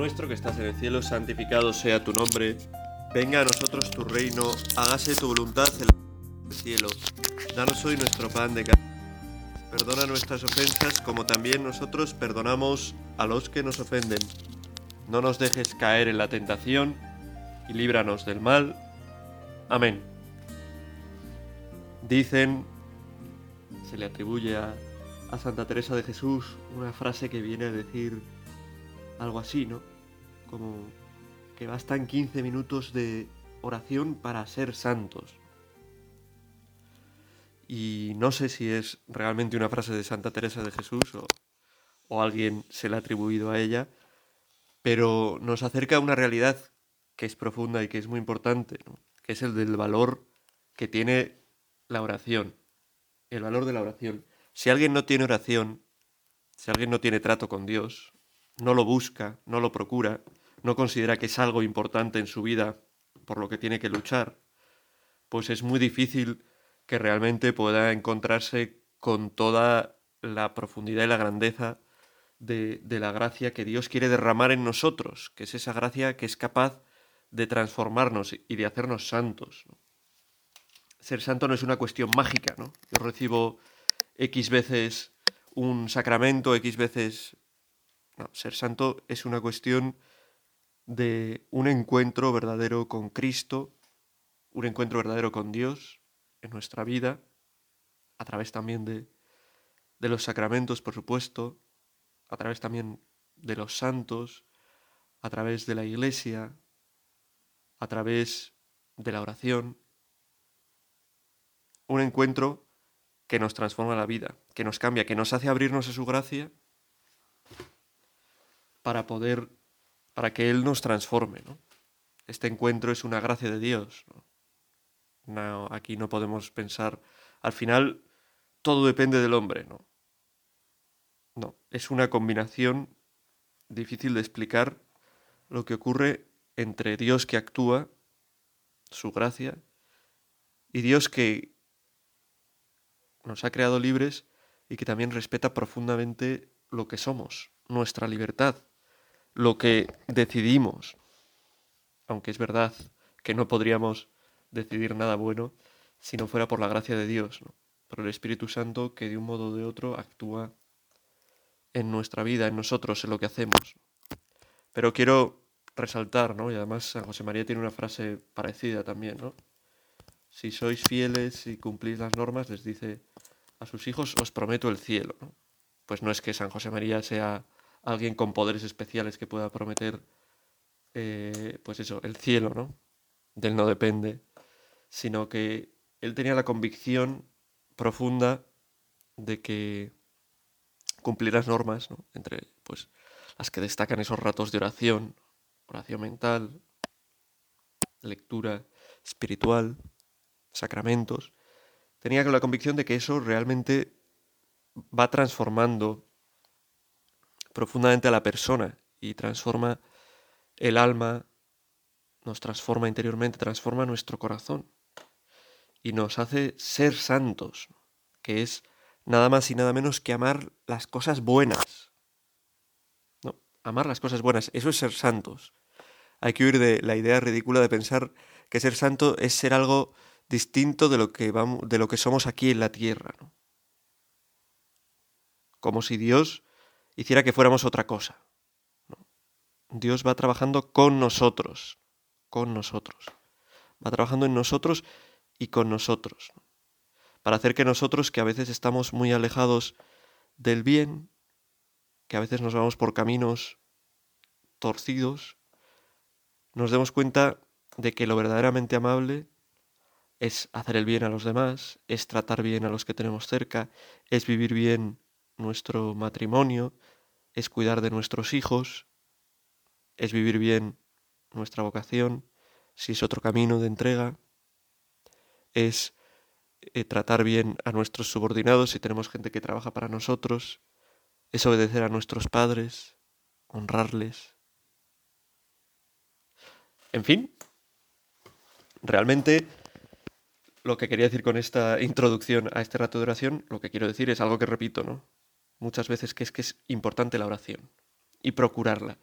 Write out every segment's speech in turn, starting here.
Nuestro que estás en el cielo, santificado sea tu nombre. Venga a nosotros tu reino, hágase tu voluntad en el cielo. Danos hoy nuestro pan de cada Perdona nuestras ofensas como también nosotros perdonamos a los que nos ofenden. No nos dejes caer en la tentación y líbranos del mal. Amén. Dicen, se le atribuye a, a Santa Teresa de Jesús una frase que viene a decir algo así, ¿no? Como que bastan 15 minutos de oración para ser santos. Y no sé si es realmente una frase de Santa Teresa de Jesús o, alguien se la ha atribuido a ella, pero nos acerca a una realidad que es profunda y que es muy importante, que es el del valor que tiene la oración, el valor de la oración. Si alguien no tiene oración, si alguien no tiene trato con Dios, no lo busca, no lo procura, no considera que es algo importante en su vida por lo que tiene que luchar, pues es muy difícil que realmente pueda encontrarse con toda la profundidad y la grandeza de, de, la gracia que Dios quiere derramar en nosotros, que es esa gracia que es capaz de transformarnos y de hacernos santos. Ser santo no es una cuestión mágica, ¿no? Yo recibo X veces un sacramento, X veces no, ser santo es una cuestión de un encuentro verdadero con Cristo, un encuentro verdadero con Dios en nuestra vida, a través también de, de los sacramentos, por supuesto, a través también de los santos, a través de la iglesia, a través de la oración. Un encuentro que nos transforma la vida, que nos cambia, que nos hace abrirnos a su gracia para poder, para que Él nos transforme. ¿no? Este encuentro es una gracia de Dios. ¿no? Aquí no podemos pensar, al final todo depende del hombre, ¿no? No, es una combinación difícil de explicar lo que ocurre entre Dios que actúa, su gracia, y Dios que nos ha creado libres y que también respeta profundamente lo que somos, nuestra libertad, lo que decidimos. Aunque es verdad que no podríamos decidir nada bueno si no fuera por la gracia de Dios, ¿no? por el Espíritu Santo que de un modo o de otro actúa en nuestra vida, en nosotros, en lo que hacemos. Pero quiero resaltar, ¿no? Y además San José María tiene una frase parecida también, ¿no? Si sois fieles y cumplís las normas, les dice a sus hijos, os prometo el cielo. Pues no es que San José María sea alguien con poderes especiales que pueda prometer, eh, pues eso, el cielo, ¿no? Del no depende, sino que él tenía la convicción profunda de que cumplir las normas, ¿no? entre pues las que destacan esos ratos de oración, oración mental, lectura espiritual, sacramentos, tenía la convicción de que eso realmente va transformando profundamente a la persona y transforma el alma, nos transforma interiormente, transforma nuestro corazón y nos hace ser santos, que es nada más y nada menos que amar las cosas buenas. No, amar las cosas buenas, eso es ser santos. Hay que huir de la idea ridícula de pensar que ser santo es ser algo distinto de lo que vamos, de lo que somos aquí en la tierra, ¿no? Como si Dios hiciera que fuéramos otra cosa. Dios va trabajando con nosotros, con nosotros. Va trabajando en nosotros y con nosotros. ¿no? Para hacer que nosotros, que a veces estamos muy alejados del bien, que a veces nos vamos por caminos torcidos, nos demos cuenta de que lo verdaderamente amable es hacer el bien a los demás, es tratar bien a los que tenemos cerca, es vivir bien nuestro matrimonio, es cuidar de nuestros hijos, es vivir bien nuestra vocación, si es otro camino de entrega, es eh, tratar bien a nuestros subordinados si tenemos gente que trabaja para nosotros, es obedecer a nuestros padres, honrarles. En fin, realmente lo que quería decir con esta introducción a este rato de oración, lo que quiero decir es algo que repito, ¿no? Muchas veces que es que es importante la oración y procurarla.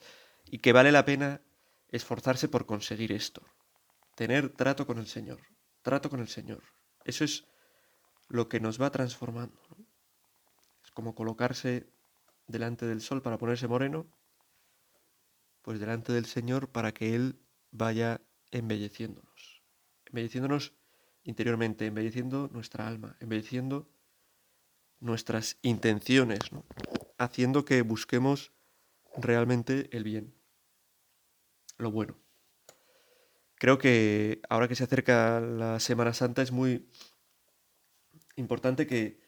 y que vale la pena esforzarse por conseguir esto. Tener trato con el Señor, trato con el Señor. Eso es lo que nos va transformando. Es como colocarse delante del sol para ponerse moreno, pues delante del Señor para que Él vaya embelleciéndonos. Embelleciéndonos interiormente, embelleciendo nuestra alma, embelleciendo nuestras intenciones, haciendo que busquemos realmente el bien, lo bueno. Creo que ahora que se acerca la Semana Santa es muy importante que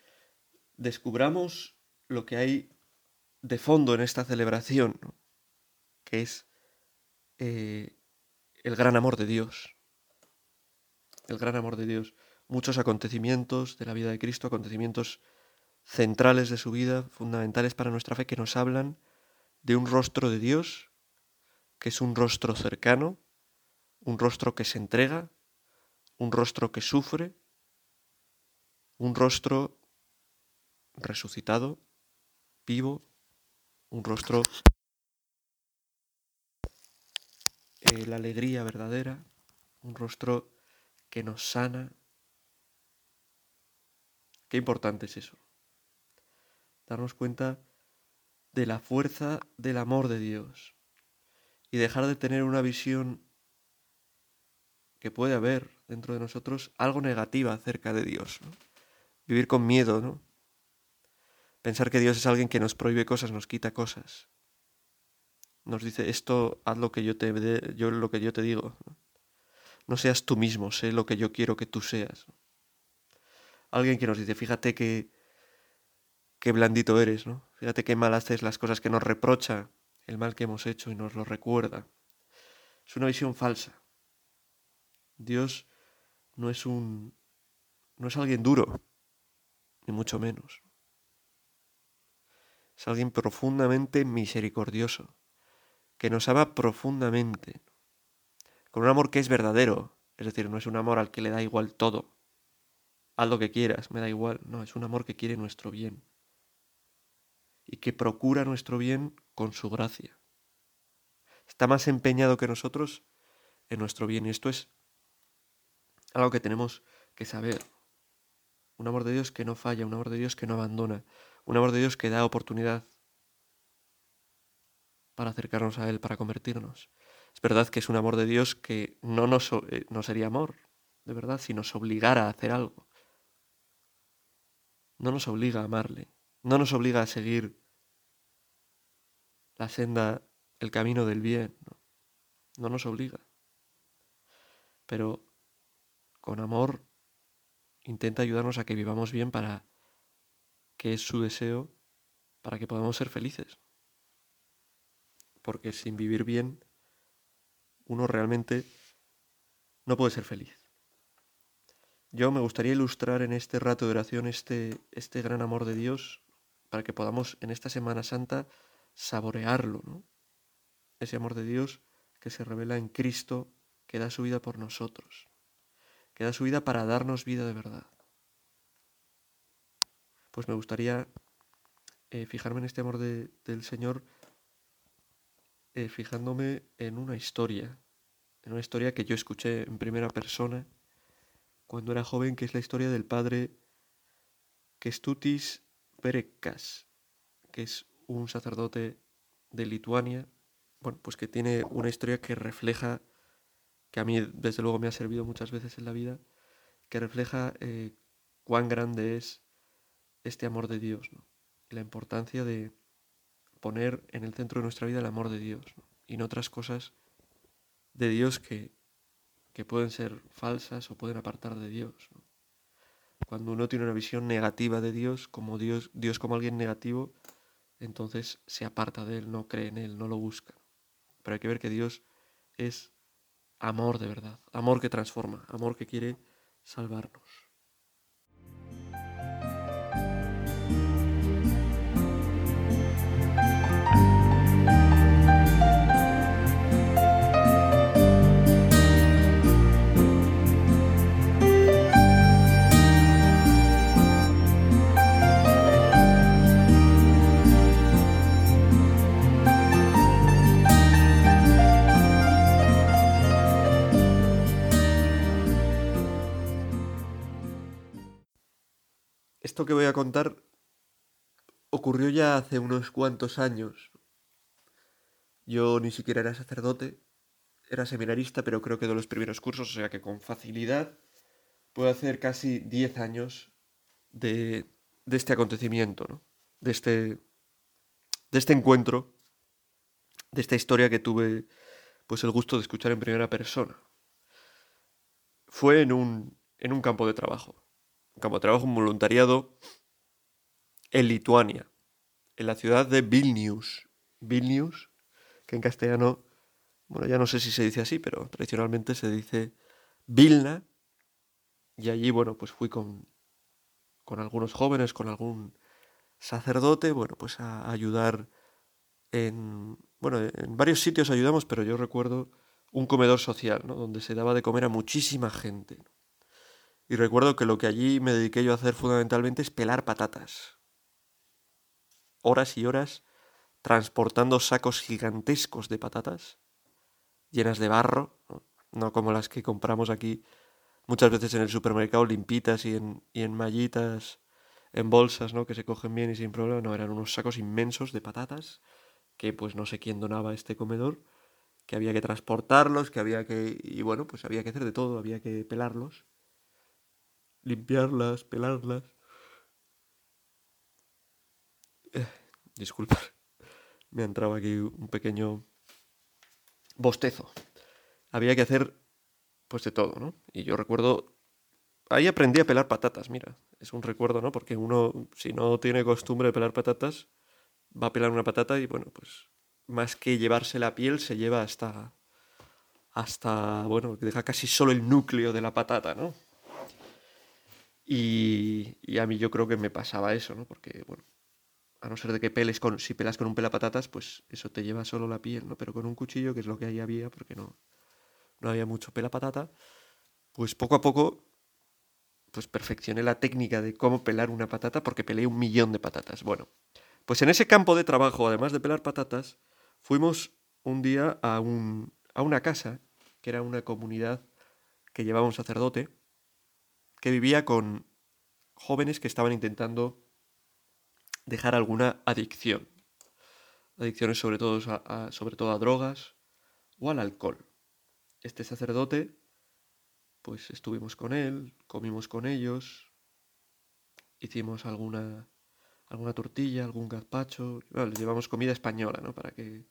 descubramos lo que hay de fondo en esta celebración, que es eh, el gran amor de Dios. El gran amor de Dios. Muchos acontecimientos de la vida de Cristo, acontecimientos centrales de su vida, fundamentales para nuestra fe, que nos hablan de un rostro de Dios, que es un rostro cercano, un rostro que se entrega, un rostro que sufre, un rostro resucitado, vivo, un rostro, eh, la alegría verdadera, un rostro que nos sana. Qué importante es eso. Darnos cuenta de la fuerza del amor de Dios y dejar de tener una visión que puede haber dentro de nosotros algo negativa acerca de Dios. Vivir con miedo, ¿no? Pensar que Dios es alguien que nos prohíbe cosas, nos quita cosas. Nos dice, esto haz lo que yo te, yo, lo que yo te digo. ¿no? seas tú mismo, sé lo que yo quiero que tú seas. Alguien que nos dice, fíjate que, qué blandito eres, ¿no? Fíjate qué mal haces las cosas que nos reprocha el mal que hemos hecho y nos lo recuerda. Es una visión falsa. Dios no es un no es alguien duro, ni mucho menos. Es alguien profundamente misericordioso, que nos ama profundamente, con un amor que es verdadero, es decir, no es un amor al que le da igual todo. Haz lo que quieras, me da igual, no, es un amor que quiere nuestro bien y que procura nuestro bien con su gracia. Está más empeñado que nosotros en nuestro bien y esto es algo que tenemos que saber. Un amor de Dios que no falla, un amor de Dios que no abandona, un amor de Dios que da oportunidad para acercarnos a Él, para convertirnos. Es verdad que es un amor de Dios que no, nos, eh, no sería amor, de verdad, si nos obligara a hacer algo. No nos obliga a amarle, no nos obliga a seguir la senda, el camino del bien, no, no nos obliga. Pero con amor intenta ayudarnos a que vivamos bien para que es su deseo para que podamos ser felices. Porque sin vivir bien, uno realmente no puede ser feliz. Yo me gustaría ilustrar en este rato de oración este, este gran amor de Dios para que podamos en esta Semana Santa saborearlo, ¿no? Ese amor de Dios que se revela en Cristo, que da su vida por nosotros, que da su vida para darnos vida de verdad pues me gustaría eh, fijarme en este amor del Señor, eh, fijándome en una historia, en una historia que yo escuché en primera persona cuando era joven, que es la historia del padre Kestutis Perekas, que es un sacerdote de Lituania, bueno, pues que tiene una historia que refleja, que a mí desde luego me ha servido muchas veces en la vida, que refleja eh, cuán grande es este amor de Dios la importancia de poner en el centro de nuestra vida el amor de Dios y no otras cosas de Dios que, que, pueden ser falsas o pueden apartar de Dios. Cuando uno tiene una visión negativa de Dios, como Dios, Dios como alguien negativo, entonces se aparta de Él, no cree en Él, no lo busca. Pero hay que ver que Dios es amor de verdad, amor que transforma, amor que quiere salvarnos. Que voy a contar ocurrió ya hace unos cuantos años. Yo ni siquiera era sacerdote, era seminarista, pero creo que de los primeros cursos, o sea que con facilidad puedo hacer casi 10 años de, de este acontecimiento, ¿no? de, este, de este encuentro, de esta historia que tuve pues el gusto de escuchar en primera persona. Fue en un, en un campo de trabajo, de trabajo, un voluntariado en Lituania, en la ciudad de Vilnius. Vilnius, que en castellano, bueno, ya no sé si se dice así, pero tradicionalmente se dice Vilna. Y allí, bueno, pues fui con, con algunos jóvenes, con algún sacerdote, bueno, pues a ayudar en, bueno, en varios sitios ayudamos, pero yo recuerdo un comedor social, ¿no? Donde se daba de comer a muchísima gente. Y recuerdo que lo que allí me dediqué yo a hacer fundamentalmente es pelar patatas. Horas y horas transportando sacos gigantescos de patatas, llenas de barro, no, como las que compramos aquí muchas veces en el supermercado limpitas y en, y en mallitas, en bolsas, ¿no? Que se cogen bien y sin problema. No, eran unos sacos inmensos de patatas que pues no sé quién donaba este comedor, que había que transportarlos, que había que... y bueno, pues había que hacer de todo, había que pelarlos, limpiarlas, pelarlas. Eh, disculpa, me ha entrado aquí un pequeño bostezo. Había que hacer pues de todo, ¿no? Y yo recuerdo ahí aprendí a pelar patatas, mira, es un recuerdo, ¿no? Porque uno, si no tiene costumbre de pelar patatas, va a pelar una patata y, bueno, pues más que llevarse la piel, se lleva hasta, hasta, bueno, deja casi solo el núcleo de la patata, ¿no? Y, a mí yo creo que me pasaba eso, ¿no? Porque, bueno, a no ser de que peles con, si pelas con un pelapatatas, pues eso te lleva solo la piel, ¿no? Pero con un cuchillo, que es lo que ahí había, porque no, no había mucho pelapatata, pues poco a poco pues perfeccioné la técnica de cómo pelar una patata porque peleé un millón de patatas. Bueno, pues en ese campo de trabajo, además de pelar patatas, fuimos un día a, un, a una casa, que era una comunidad que llevaba un sacerdote, que vivía con jóvenes que estaban intentando dejar alguna adicción. Adicciones sobre todo a, sobre todo a drogas o al alcohol. Este sacerdote pues estuvimos con él, comimos con ellos, hicimos alguna, alguna tortilla, algún gazpacho, les llevamos comida española, ¿no? Para que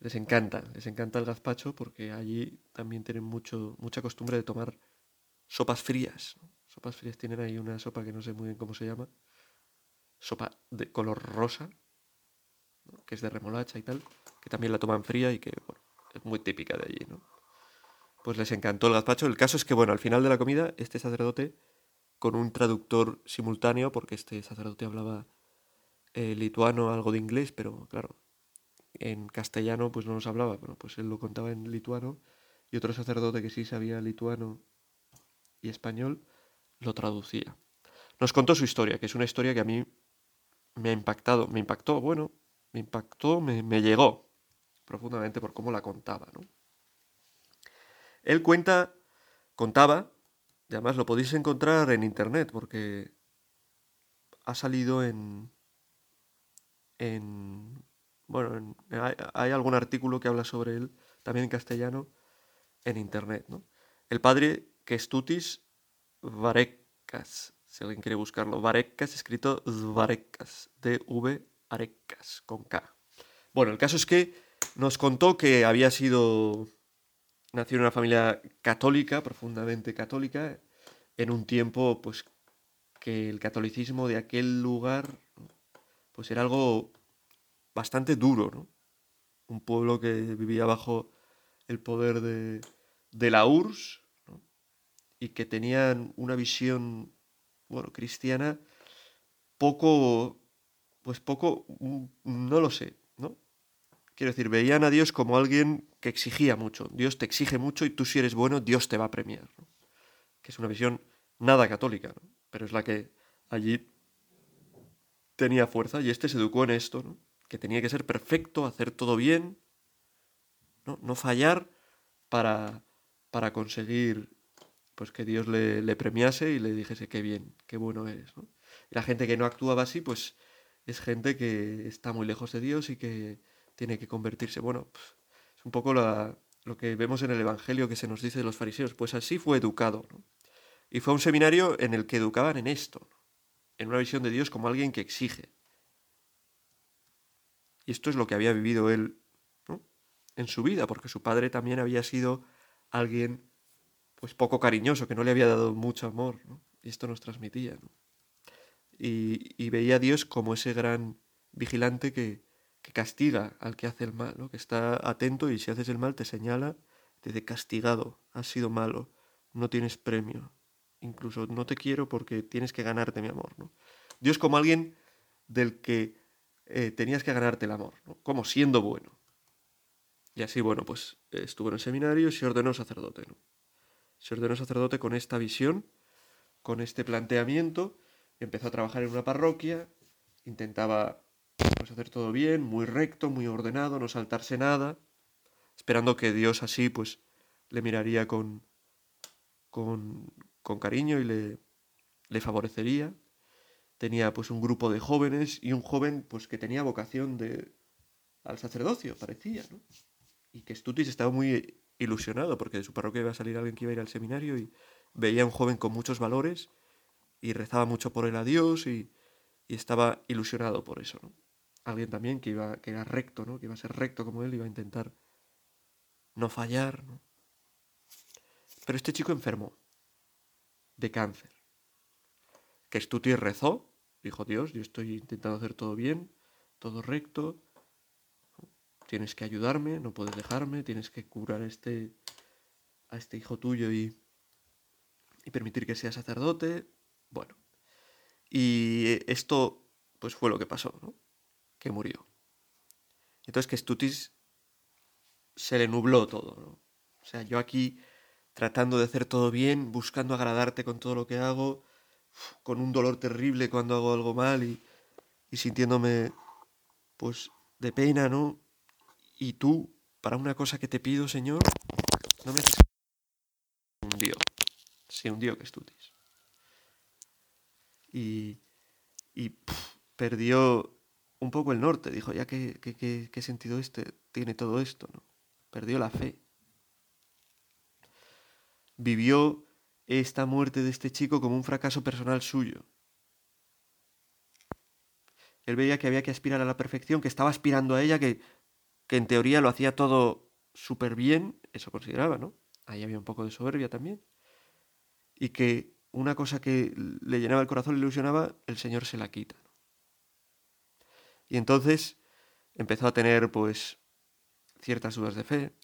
les encanta, les encanta el gazpacho porque allí también tienen mucho, mucha costumbre de tomar sopas frías. Sopas frías tienen ahí una sopa que no sé muy bien cómo se llama, sopa de color rosa, que es de remolacha y tal, que también la toman fría y que es muy típica de allí, ¿no? pues les encantó el gazpacho. El caso es que, bueno, al final de la comida, este sacerdote, con un traductor simultáneo, porque este sacerdote hablaba eh, lituano, algo de inglés, pero claro, en castellano pues no nos hablaba, bueno, pues él lo contaba en lituano, y otro sacerdote que sí sabía lituano y español, lo traducía. Nos contó su historia, que es una historia que a mí me ha impactado, me impactó, bueno, me impactó, me, me llegó profundamente por cómo la contaba, ¿no? Él cuenta, contaba, y además lo podéis encontrar en internet porque ha salido en, en bueno, hay, algún artículo que habla sobre él, también en castellano, en internet, ¿no? El padre Kestutis Varekas, si alguien quiere buscarlo, Varekas, escrito Varekas, D-V Arekas, con K. Bueno, el caso es que nos contó que había sido nació en una familia católica, profundamente católica, en un tiempo pues que el catolicismo de aquel lugar pues era algo bastante duro, ¿no? Un pueblo que vivía bajo el poder de, de la URSS y que tenían una visión, bueno, cristiana poco, pues poco, no lo sé, ¿no? Quiero decir, veían a Dios como alguien que exigía mucho. Dios te exige mucho y tú si eres bueno, Dios te va a premiar. Que es una visión nada católica, pero es la que allí tenía fuerza y este se educó en esto, que tenía que ser perfecto, hacer todo bien, no, no fallar para, conseguir pues que Dios le, premiase y le dijese qué bien, qué bueno eres. Y la gente que no actuaba así, pues es gente que está muy lejos de Dios y que tiene que convertirse. Bueno, pues, es un poco lo que vemos en el Evangelio que se nos dice de los fariseos. Pues así fue educado. Y fue un seminario en el que educaban en esto, en una visión de Dios como alguien que exige. Y esto es lo que había vivido él en su vida, porque su padre también había sido alguien pues poco cariñoso, que no le había dado mucho amor, y esto nos transmitía. Y, veía a Dios como ese gran vigilante que, castiga al que hace el mal, ¿no? que está atento y si haces el mal te señala, te dice castigado, has sido malo, no tienes premio, incluso no te quiero porque tienes que ganarte mi amor. ¿no? Dios como alguien del que eh, tenías que ganarte el amor, ¿no? como siendo bueno. Y así, bueno, pues estuvo en el seminario y se ordenó sacerdote. ¿no? Se ordenó sacerdote con esta visión, con este planteamiento, empezó a trabajar en una parroquia, intentaba pues, hacer todo bien, muy recto, muy ordenado, no saltarse nada, esperando que Dios así pues le miraría con, con, con cariño y le, le favorecería. Tenía pues un grupo de jóvenes y un joven pues que tenía vocación de al sacerdocio, parecía, ¿no? Y que Stutis estaba muy ilusionado porque de su parroquia iba a salir alguien que iba a ir al seminario y veía a un joven con muchos valores y rezaba mucho por él a Dios y, estaba ilusionado por eso, ¿no? alguien también que iba que era recto, ¿no? Que iba a ser recto como él, iba a intentar no fallar, ¿no? Pero este chico enfermó de cáncer. Que Stuti rezó, dijo Dios, yo estoy intentando hacer todo bien, todo recto, tienes que ayudarme, no puedes dejarme, tienes que curar este, a este hijo tuyo y, y permitir que sea sacerdote. Bueno, y esto pues fue lo que pasó, ¿no? que murió. Entonces que Stutis se le nubló todo, ¿no? O sea, yo aquí tratando de hacer todo bien, buscando agradarte con todo lo que hago, con un dolor terrible cuando hago algo mal y, y sintiéndome pues de pena, ¿no? Y tú, para una cosa que te pido, Señor, no me haces un dios, sí, un dios que Stutis. Y, y perdió un poco el norte. Dijo, ya qué, qué, sentido este tiene todo esto, ¿no? Perdió la fe. Vivió esta muerte de este chico como un fracaso personal suyo. Él veía que había que aspirar a la perfección, que estaba aspirando a ella, que, que en teoría lo hacía todo súper bien, eso consideraba, ¿no? Ahí había un poco de soberbia también. Y que una cosa que le llenaba el corazón, le ilusionaba, el Señor se la quita. Y entonces empezó a tener pues ciertas dudas de fe,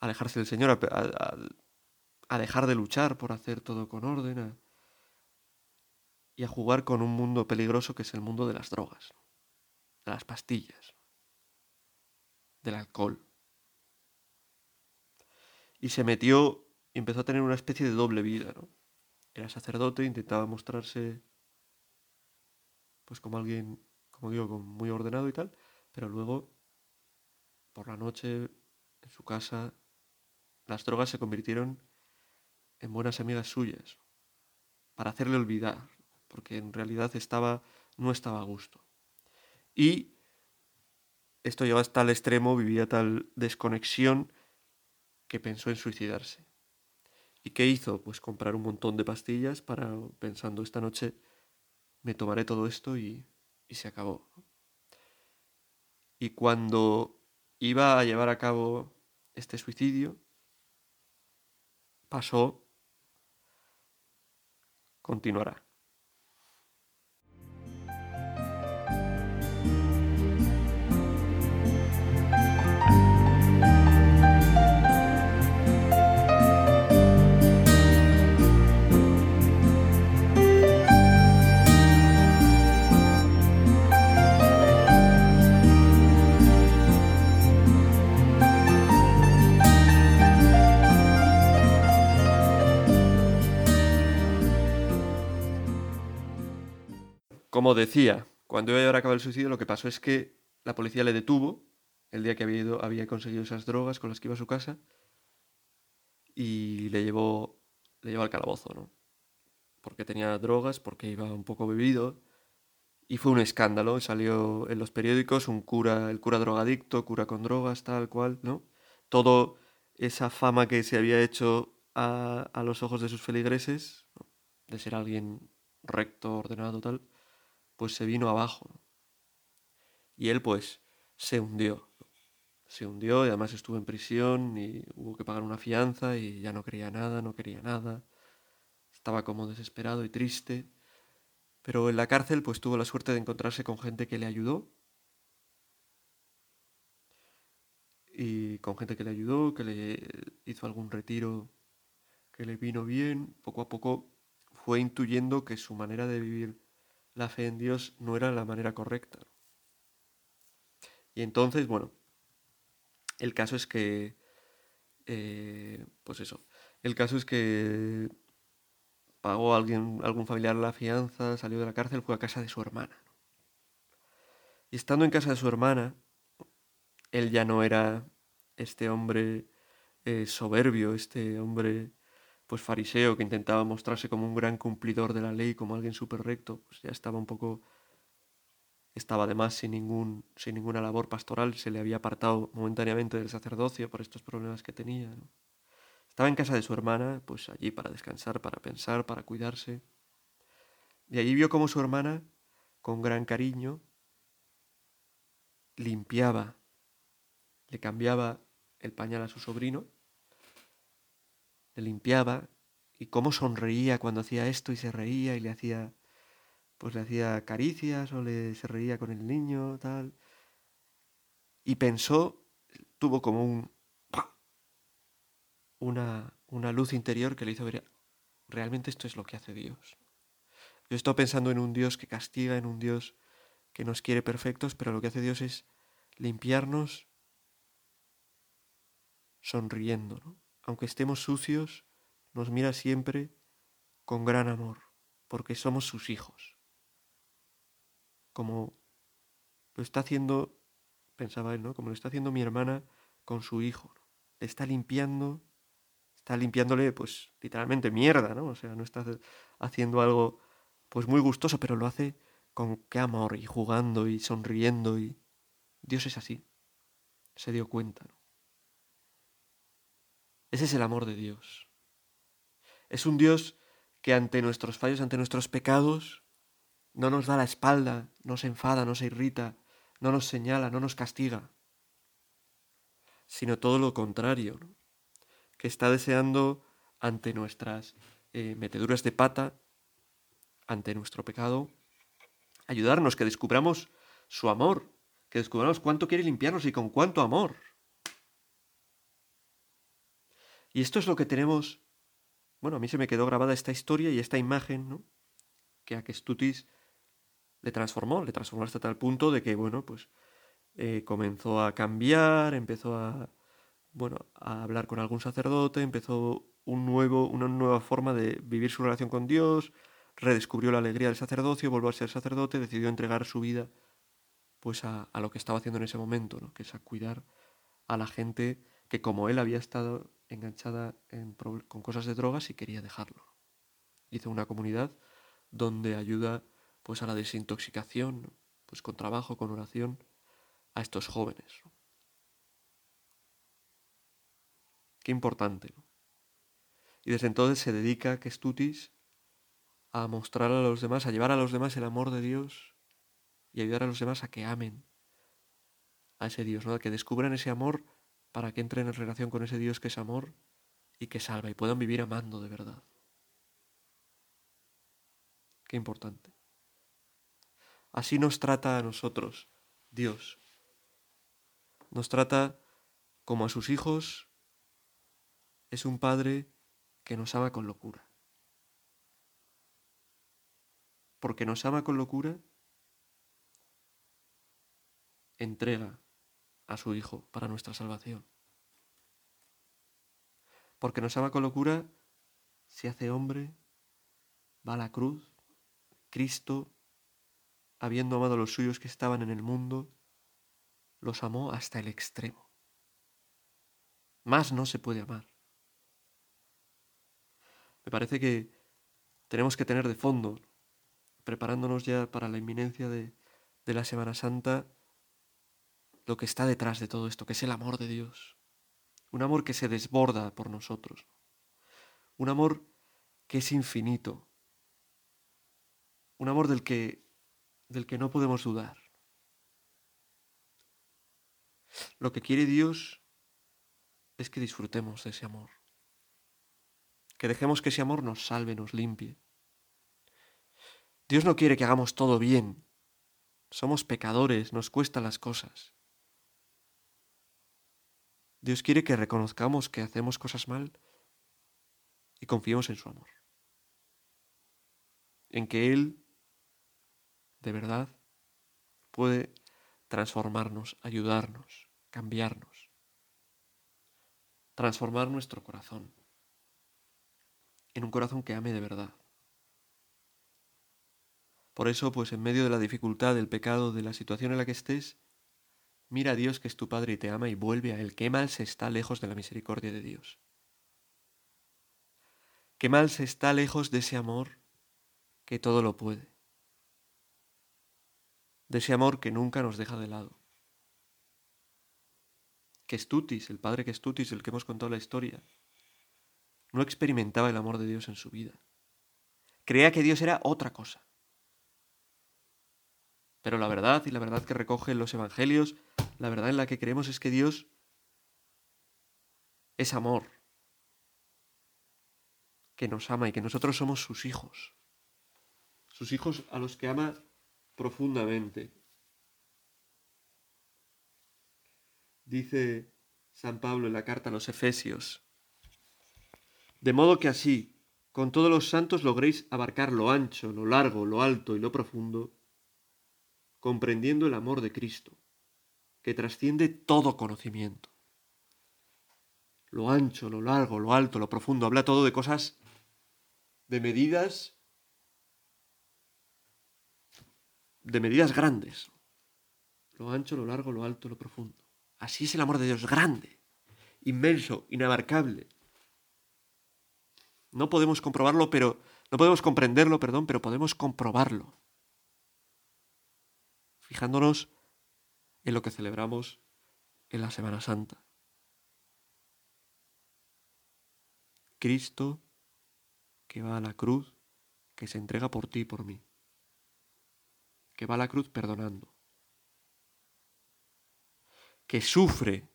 a alejarse del Señor, a, dejar de luchar por hacer todo con orden y a jugar con un mundo peligroso que es el mundo de las drogas, las pastillas, del alcohol. Y se metió y empezó a tener una especie de doble vida. Era sacerdote, intentaba mostrarse pues como alguien, como digo, muy ordenado y tal, pero luego, por la noche, en su casa, las drogas se convirtieron en buenas amigas suyas, para hacerle olvidar, porque en realidad estaba, no estaba a gusto. Y esto llegó hasta el extremo, vivía tal desconexión que pensó en suicidarse. ¿Y qué hizo? Pues comprar un montón de pastillas para, pensando esta noche, me tomaré todo esto y, y se acabó. Y cuando iba a llevar a cabo este suicidio, pasó, continuará. Como decía, cuando iba a llevar a cabo el suicidio, lo que pasó es que la policía le detuvo el día que había conseguido esas drogas con las que iba a su casa y le llevó, le llevó al calabozo, ¿no? porque tenía drogas, porque iba un poco bebido. Y fue un escándalo, salió en los periódicos un cura, el cura drogadicto, cura con drogas, tal cual, ¿no? Todo esa fama que se había hecho a, a los ojos de sus feligreses, de ser alguien recto, ordenado, tal, pues se vino abajo. Y él pues se hundió. Se hundió y además estuvo en prisión y hubo que pagar una fianza y ya no quería nada, no quería nada. Estaba como desesperado y triste. Pero en la cárcel pues tuvo la suerte de encontrarse con gente que le ayudó. Y con gente que le ayudó, que le hizo algún retiro que le vino bien. Poco a poco fue intuyendo que su manera de vivir la fe en Dios no era la manera correcta. Y entonces, bueno, el caso es que, eh, pues eso, el caso es que pagó a alguien, algún familiar la fianza, salió de la cárcel, fue a casa de su hermana. Y estando en casa de su hermana, él ya no era este hombre eh, soberbio, este hombre pues fariseo que intentaba mostrarse como un gran cumplidor de la ley, como alguien súper recto, pues ya estaba un poco estaba además sin, ningún, sin ninguna labor pastoral, se le había apartado momentáneamente del sacerdocio por estos problemas que tenía. Estaba en casa de su hermana, pues allí para descansar, para pensar, para cuidarse. Y allí vio cómo su hermana, con gran cariño, limpiaba, le cambiaba el pañal a su sobrino, le limpiaba y cómo sonreía cuando hacía esto y se reía y le hacía pues le hacía caricias o le se reía con el niño, tal. Y pensó, tuvo como un una, una luz interior que le hizo ver, realmente esto es lo que hace Dios. Yo estoy pensando en un Dios que castiga, en un Dios que nos quiere perfectos, pero lo que hace Dios es limpiarnos sonriendo, ¿no? Aunque estemos sucios, nos mira siempre con gran amor, porque somos sus hijos como lo está haciendo, pensaba él, ¿no? Como lo está haciendo mi hermana con su hijo. Le está limpiando, está limpiándole, pues, literalmente mierda, ¿no? O sea, no está haciendo algo, pues, muy gustoso, pero lo hace con qué amor y jugando y sonriendo y... Dios es así. Se dio cuenta, ¿no? Ese es el amor de Dios. Es un Dios que ante nuestros fallos, ante nuestros pecados, no nos da la espalda, no se enfada, no se irrita, no nos señala, no nos castiga, sino todo lo contrario, que está deseando ante nuestras eh, meteduras de pata, ante nuestro pecado, ayudarnos, que descubramos su amor, que descubramos cuánto quiere limpiarnos y con cuánto amor. Y esto es lo que tenemos, bueno, a mí se me quedó grabada esta historia y esta imagen, ¿no? Que a Kestutis le transformó, le transformó hasta tal punto de que, bueno, pues eh, comenzó a cambiar, empezó a, bueno, a hablar con algún sacerdote, empezó un nuevo, una nueva forma de vivir su relación con Dios, redescubrió la alegría del sacerdocio, volvió a ser sacerdote, decidió entregar su vida pues a, a lo que estaba haciendo en ese momento, ¿no? que es a cuidar a la gente que como él había estado enganchada en, con cosas de drogas y quería dejarlo. Hizo una comunidad donde ayuda pues a la desintoxicación, pues con trabajo, con oración, a estos jóvenes. Qué importante. Y desde entonces se dedica Kestutis a mostrar a los demás, a llevar a los demás el amor de Dios y ayudar a los demás a que amen a ese Dios, ¿no? a que descubran ese amor para que entren en relación con ese Dios que es amor y que salva y puedan vivir amando de verdad. Qué importante. Así nos trata a nosotros Dios. Nos trata como a sus hijos. Es un Padre que nos ama con locura. Porque nos ama con locura, entrega a su Hijo para nuestra salvación. Porque nos ama con locura, se hace hombre, va a la cruz, Cristo habiendo amado a los suyos que estaban en el mundo, los amó hasta el extremo. Más no se puede amar. Me parece que tenemos que tener de fondo, preparándonos ya para la inminencia de, de la Semana Santa, lo que está detrás de todo esto, que es el amor de Dios. Un amor que se desborda por nosotros. Un amor que es infinito. Un amor del que, del que no podemos dudar. Lo que quiere Dios es que disfrutemos de ese amor. Que dejemos que ese amor nos salve, nos limpie. Dios no quiere que hagamos todo bien. Somos pecadores, nos cuestan las cosas. Dios quiere que reconozcamos que hacemos cosas mal y confiemos en su amor. En que Él, de verdad, puede transformarnos, ayudarnos, cambiarnos, transformar nuestro corazón en un corazón que ame de verdad. Por eso, pues en medio de la dificultad, del pecado, de la situación en la que estés, mira a Dios que es tu Padre y te ama y vuelve a Él. Qué mal se está lejos de la misericordia de Dios. Qué mal se está lejos de ese amor que todo lo puede. De ese amor que nunca nos deja de lado. Que Estutis, el padre que Estutis, el que hemos contado la historia, no experimentaba el amor de Dios en su vida. Creía que Dios era otra cosa. Pero la verdad y la verdad que recogen los evangelios, la verdad en la que creemos es que Dios es amor, que nos ama y que nosotros somos sus hijos, sus hijos a los que ama profundamente. Dice San Pablo en la carta a los Efesios, de modo que así, con todos los santos logréis abarcar lo ancho, lo largo, lo alto y lo profundo, comprendiendo el amor de Cristo, que trasciende todo conocimiento. Lo ancho, lo largo, lo alto, lo profundo, habla todo de cosas, de medidas, de medidas grandes. Lo ancho, lo largo, lo alto, lo profundo. Así es el amor de Dios, grande, inmenso, inabarcable. No podemos comprobarlo, pero no podemos comprenderlo, perdón, pero podemos comprobarlo fijándonos en lo que celebramos en la Semana Santa. Cristo que va a la cruz, que se entrega por ti y por mí, que va a la cruz perdonando, que sufre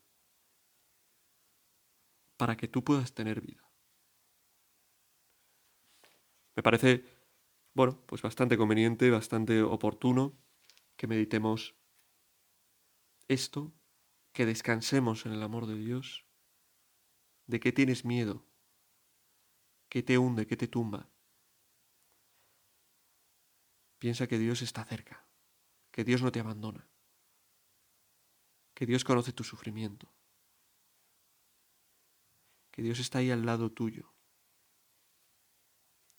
para que tú puedas tener vida. Me parece, bueno, pues bastante conveniente, bastante oportuno que meditemos esto, que descansemos en el amor de Dios. ¿De qué tienes miedo? ¿Qué te hunde? ¿Qué te tumba? Piensa que Dios está cerca, que Dios no te abandona, que Dios conoce tu sufrimiento, que Dios está ahí al lado tuyo,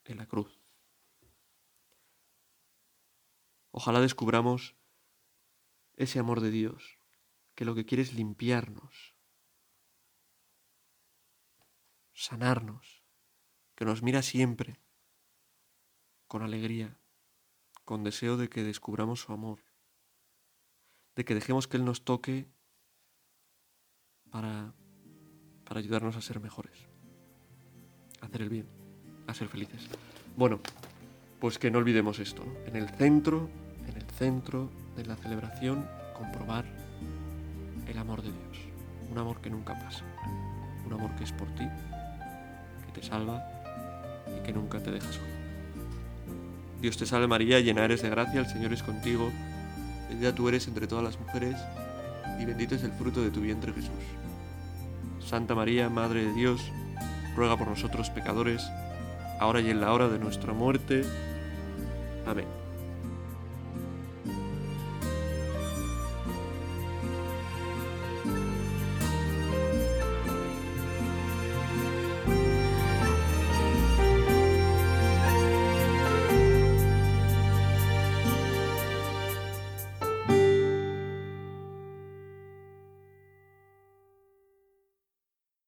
en la cruz. Ojalá descubramos ese amor de Dios, que lo que quiere es limpiarnos, sanarnos, que nos mira siempre con alegría, con deseo de que descubramos su amor, de que dejemos que Él nos toque para, para ayudarnos a ser mejores, a hacer el bien, a ser felices. Bueno, pues que no olvidemos esto, en el centro centro de la celebración comprobar el amor de Dios. Un amor que nunca pasa. Un amor que es por ti, que te salva y que nunca te deja solo. Dios te salve María, llena eres de gracia, el Señor es contigo. Bendita tú eres entre todas las mujeres y bendito es el fruto de tu vientre Jesús. Santa María, Madre de Dios, ruega por nosotros pecadores, ahora y en la hora de nuestra muerte. Amén.